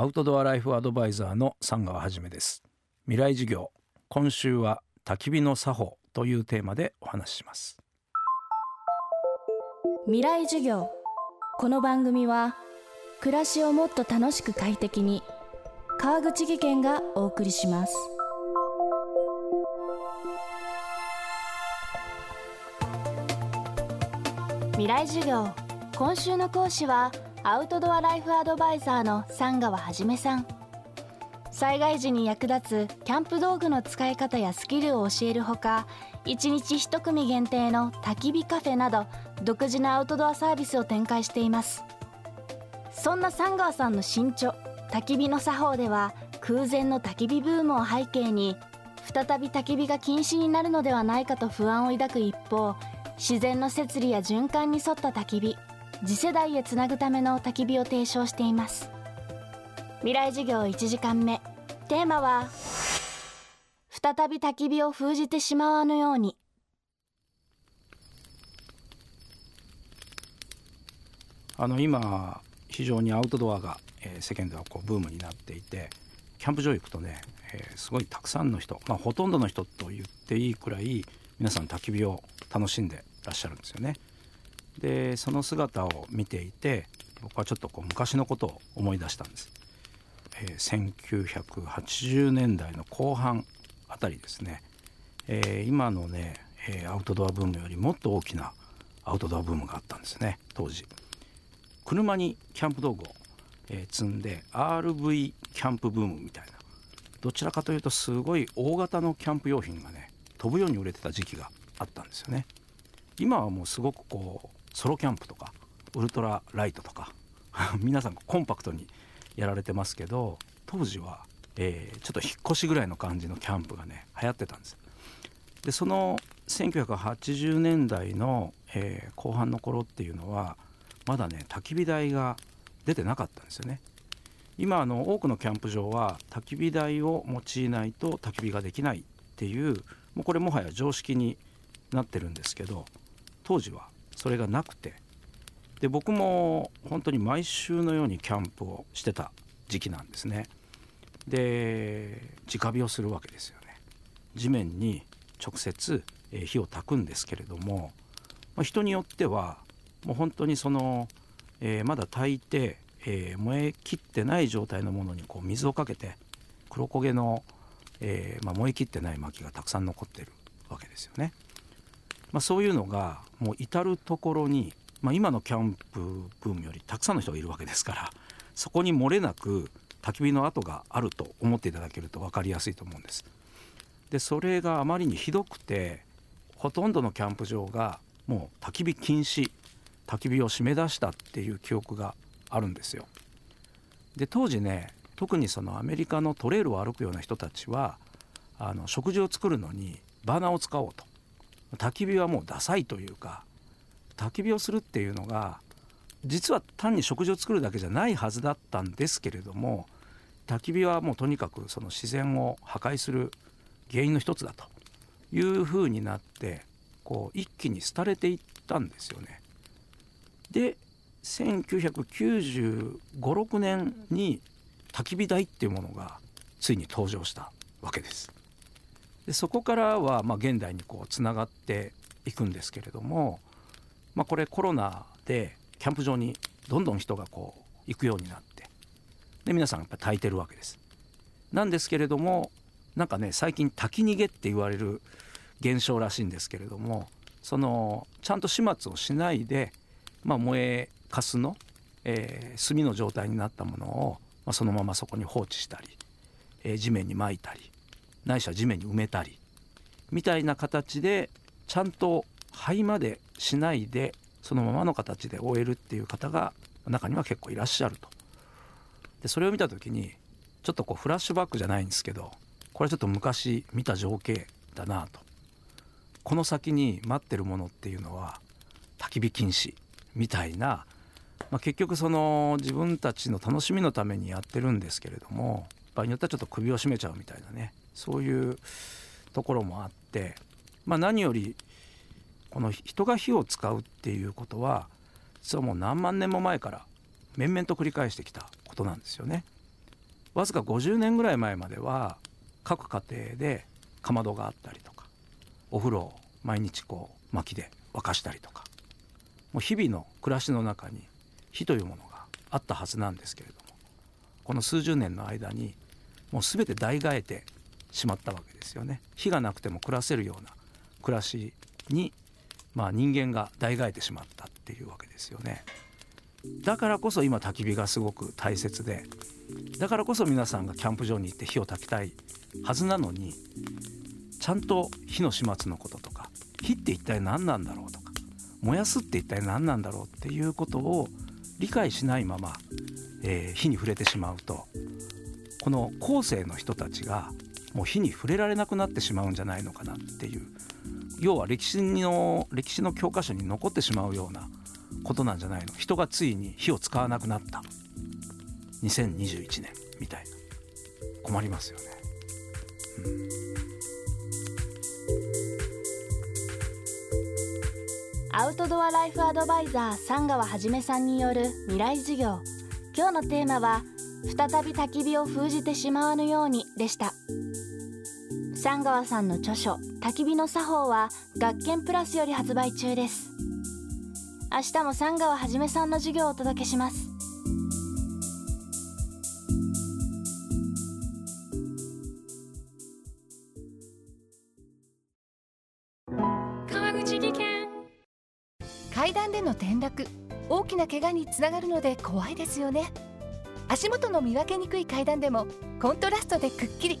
アウトドアライフアドバイザーの三川はじめです。未来授業今週は焚き火の作法というテーマでお話しします。未来授業。この番組は暮らしをもっと楽しく快適に川口義賢がお送りします。未来授業。今週の講師はアウトドアライフアドバイザーの三川はじめさん。災害時に役立つキャンプ道具の使い方やスキルを教えるほか1日1組限定の焚き火カフェなど独自のアウトドアサービスを展開しています。そんな三川さんの新著「焚き火の作法」では空前の焚き火ブームを背景に再び焚き火が禁止になるのではないかと不安を抱く一方自然の摂理や循環に沿った焚き火次世代へつなぐための焚き火を提唱しています。未来授業1時間目。テーマは再び焚き火を封じてしまわぬように。あの今非常にアウトドアが、えー、世間ではこうブームになっていてキャンプ場行くとね、えー、すごいたくさんの人、まあ、ほとんどの人と言っていいくらい皆さん焚き火を楽しんでらっしゃるんですよね。でその姿を見ていて僕はちょっとこう昔のことを思い出したんです、えー、1980年代の後半あたりですね、えー、今のね、えー、アウトドアブームよりもっと大きなアウトドアブームがあったんですね当時。車にキャンプ道具を、え、積んで RV キャンプブームみたいな。どちらかというとすごい大型のキャンプ用品がね飛ぶように売れてた時期があったんですよね。今はもうすごくこうソロキャンプとかウルトラライトとか 皆さんコンパクトにやられてますけど当時は、えー、ちょっと引っ越しぐらいの感じのキャンプがね流行ってたんです。でその1980年代の、えー、後半の頃っていうのはまだね焚き火台が出てなかったんですよね。今あの多くのキャンプ場は焚き火台を用いないと焚き火ができないっていうもうこれもはや常識になってるんですけど当時はそれがなくて。で僕も本当に毎週のようにキャンプをしてた時期なんですね。で直火をするわけですよね。地面に直接火を焚くんですけれども、まあ、人によってはもう本当にその、えー、まだ炊いて、えー、燃えきってない状態のものにこう水をかけて黒焦げの、えーまあ、燃えきってない薪がたくさん残ってるわけですよね。まあ、そういうのがもう至る所に、まあ、今のキャンプブームよりたくさんの人がいるわけですからそこに漏れなく焚き火の跡があると思っていただけると分かりやすいと思うんです。でそれがあまりにひどくてほとんどのキャンプ場がもう焚き火禁止焚き火を締め出したっていう記憶があるんですよ。で当時ね特にそのアメリカのトレイルを歩くような人たちはあの食事を作るのにバーナーを使おうと焚き火はもうダサいというか焚き火をするっていうのが実は単に食事を作るだけじゃないはずだったんですけれども焚き火はもうとにかくその自然を破壊する原因の一つだというふうになってこう一気に廃れていったんですよね。で1995,6年に焚き火台っていうものがついに登場したわけです。でそこからはまあ現代にこうつながっていくんですけれども、まあ、これコロナでキャンプ場にどんどん人がこう行くようになってで皆さんやっぱ炊いてるわけです。なんですけれどもなんかね最近炊き逃げって言われる現象らしいんですけれどもそのちゃんと始末をしないで、まあ、燃えかすの、えー、炭の状態になったものを、まあ、そのままそこに放置したり、えー、地面にまいたりないしは地面に埋めたりみたいな形でちゃんと灰までしないでそのままの形で終えるっていう方が中には結構いらっしゃると。でそれを見た時にちょっとこうフラッシュバックじゃないんですけどこれちょっと昔見た情景だなと。この先に待ってるものっていうのは焚き火禁止みたいな、まあ、結局その自分たちの楽しみのためにやってるんですけれども場合によってはちょっと首を絞めちゃうみたいなねそういうところもあって、まあ、何よりこの人が火を使うっていうことは実はもう何万年も前から面々と繰り返してきたことなんですよね。わずか50年ぐらい前までは各家庭でかまどがあったりとかお風呂を毎日こう薪で沸かしたりとかもう日々の暮らしの中に火というものがあったはずなんですけれどもこの数十年の間にもう全て代替えてしまったわけですよね。火がなくても暮らせるような暮らしに、まあ、人間が代替えてしまったっていうわけですよね。だからこそ今焚き火がすごく大切でだからこそ皆さんがキャンプ場に行って火を焚きたいはずなのにちゃんと火の始末のこととか火って一体何なんだろうとか燃やすって一体何なんだろうっていうことを理解しないまま、えー、火に触れてしまうとこの後世の人たちがもう火に触れられなくなってしまうんじゃないのかなっていう。要は歴史の歴史の教科書に残ってしまうようなことなんじゃないの。人がついに火を使わなくなった。2021年みたいな。困りますよね。うん。アウトドアライフアドバイザー三川はじめさんによる未来授業。今日のテーマは再び焚き火を封じてしまわぬようにでした。三川さんの著書焚き火の作法は学研プラスより発売中です。明日も三川はじめさんの授業をお届けします。川口技研。階段での転落大きな怪我につながるので怖いですよね。足元の見分けにくい階段でもコントラストでくっきり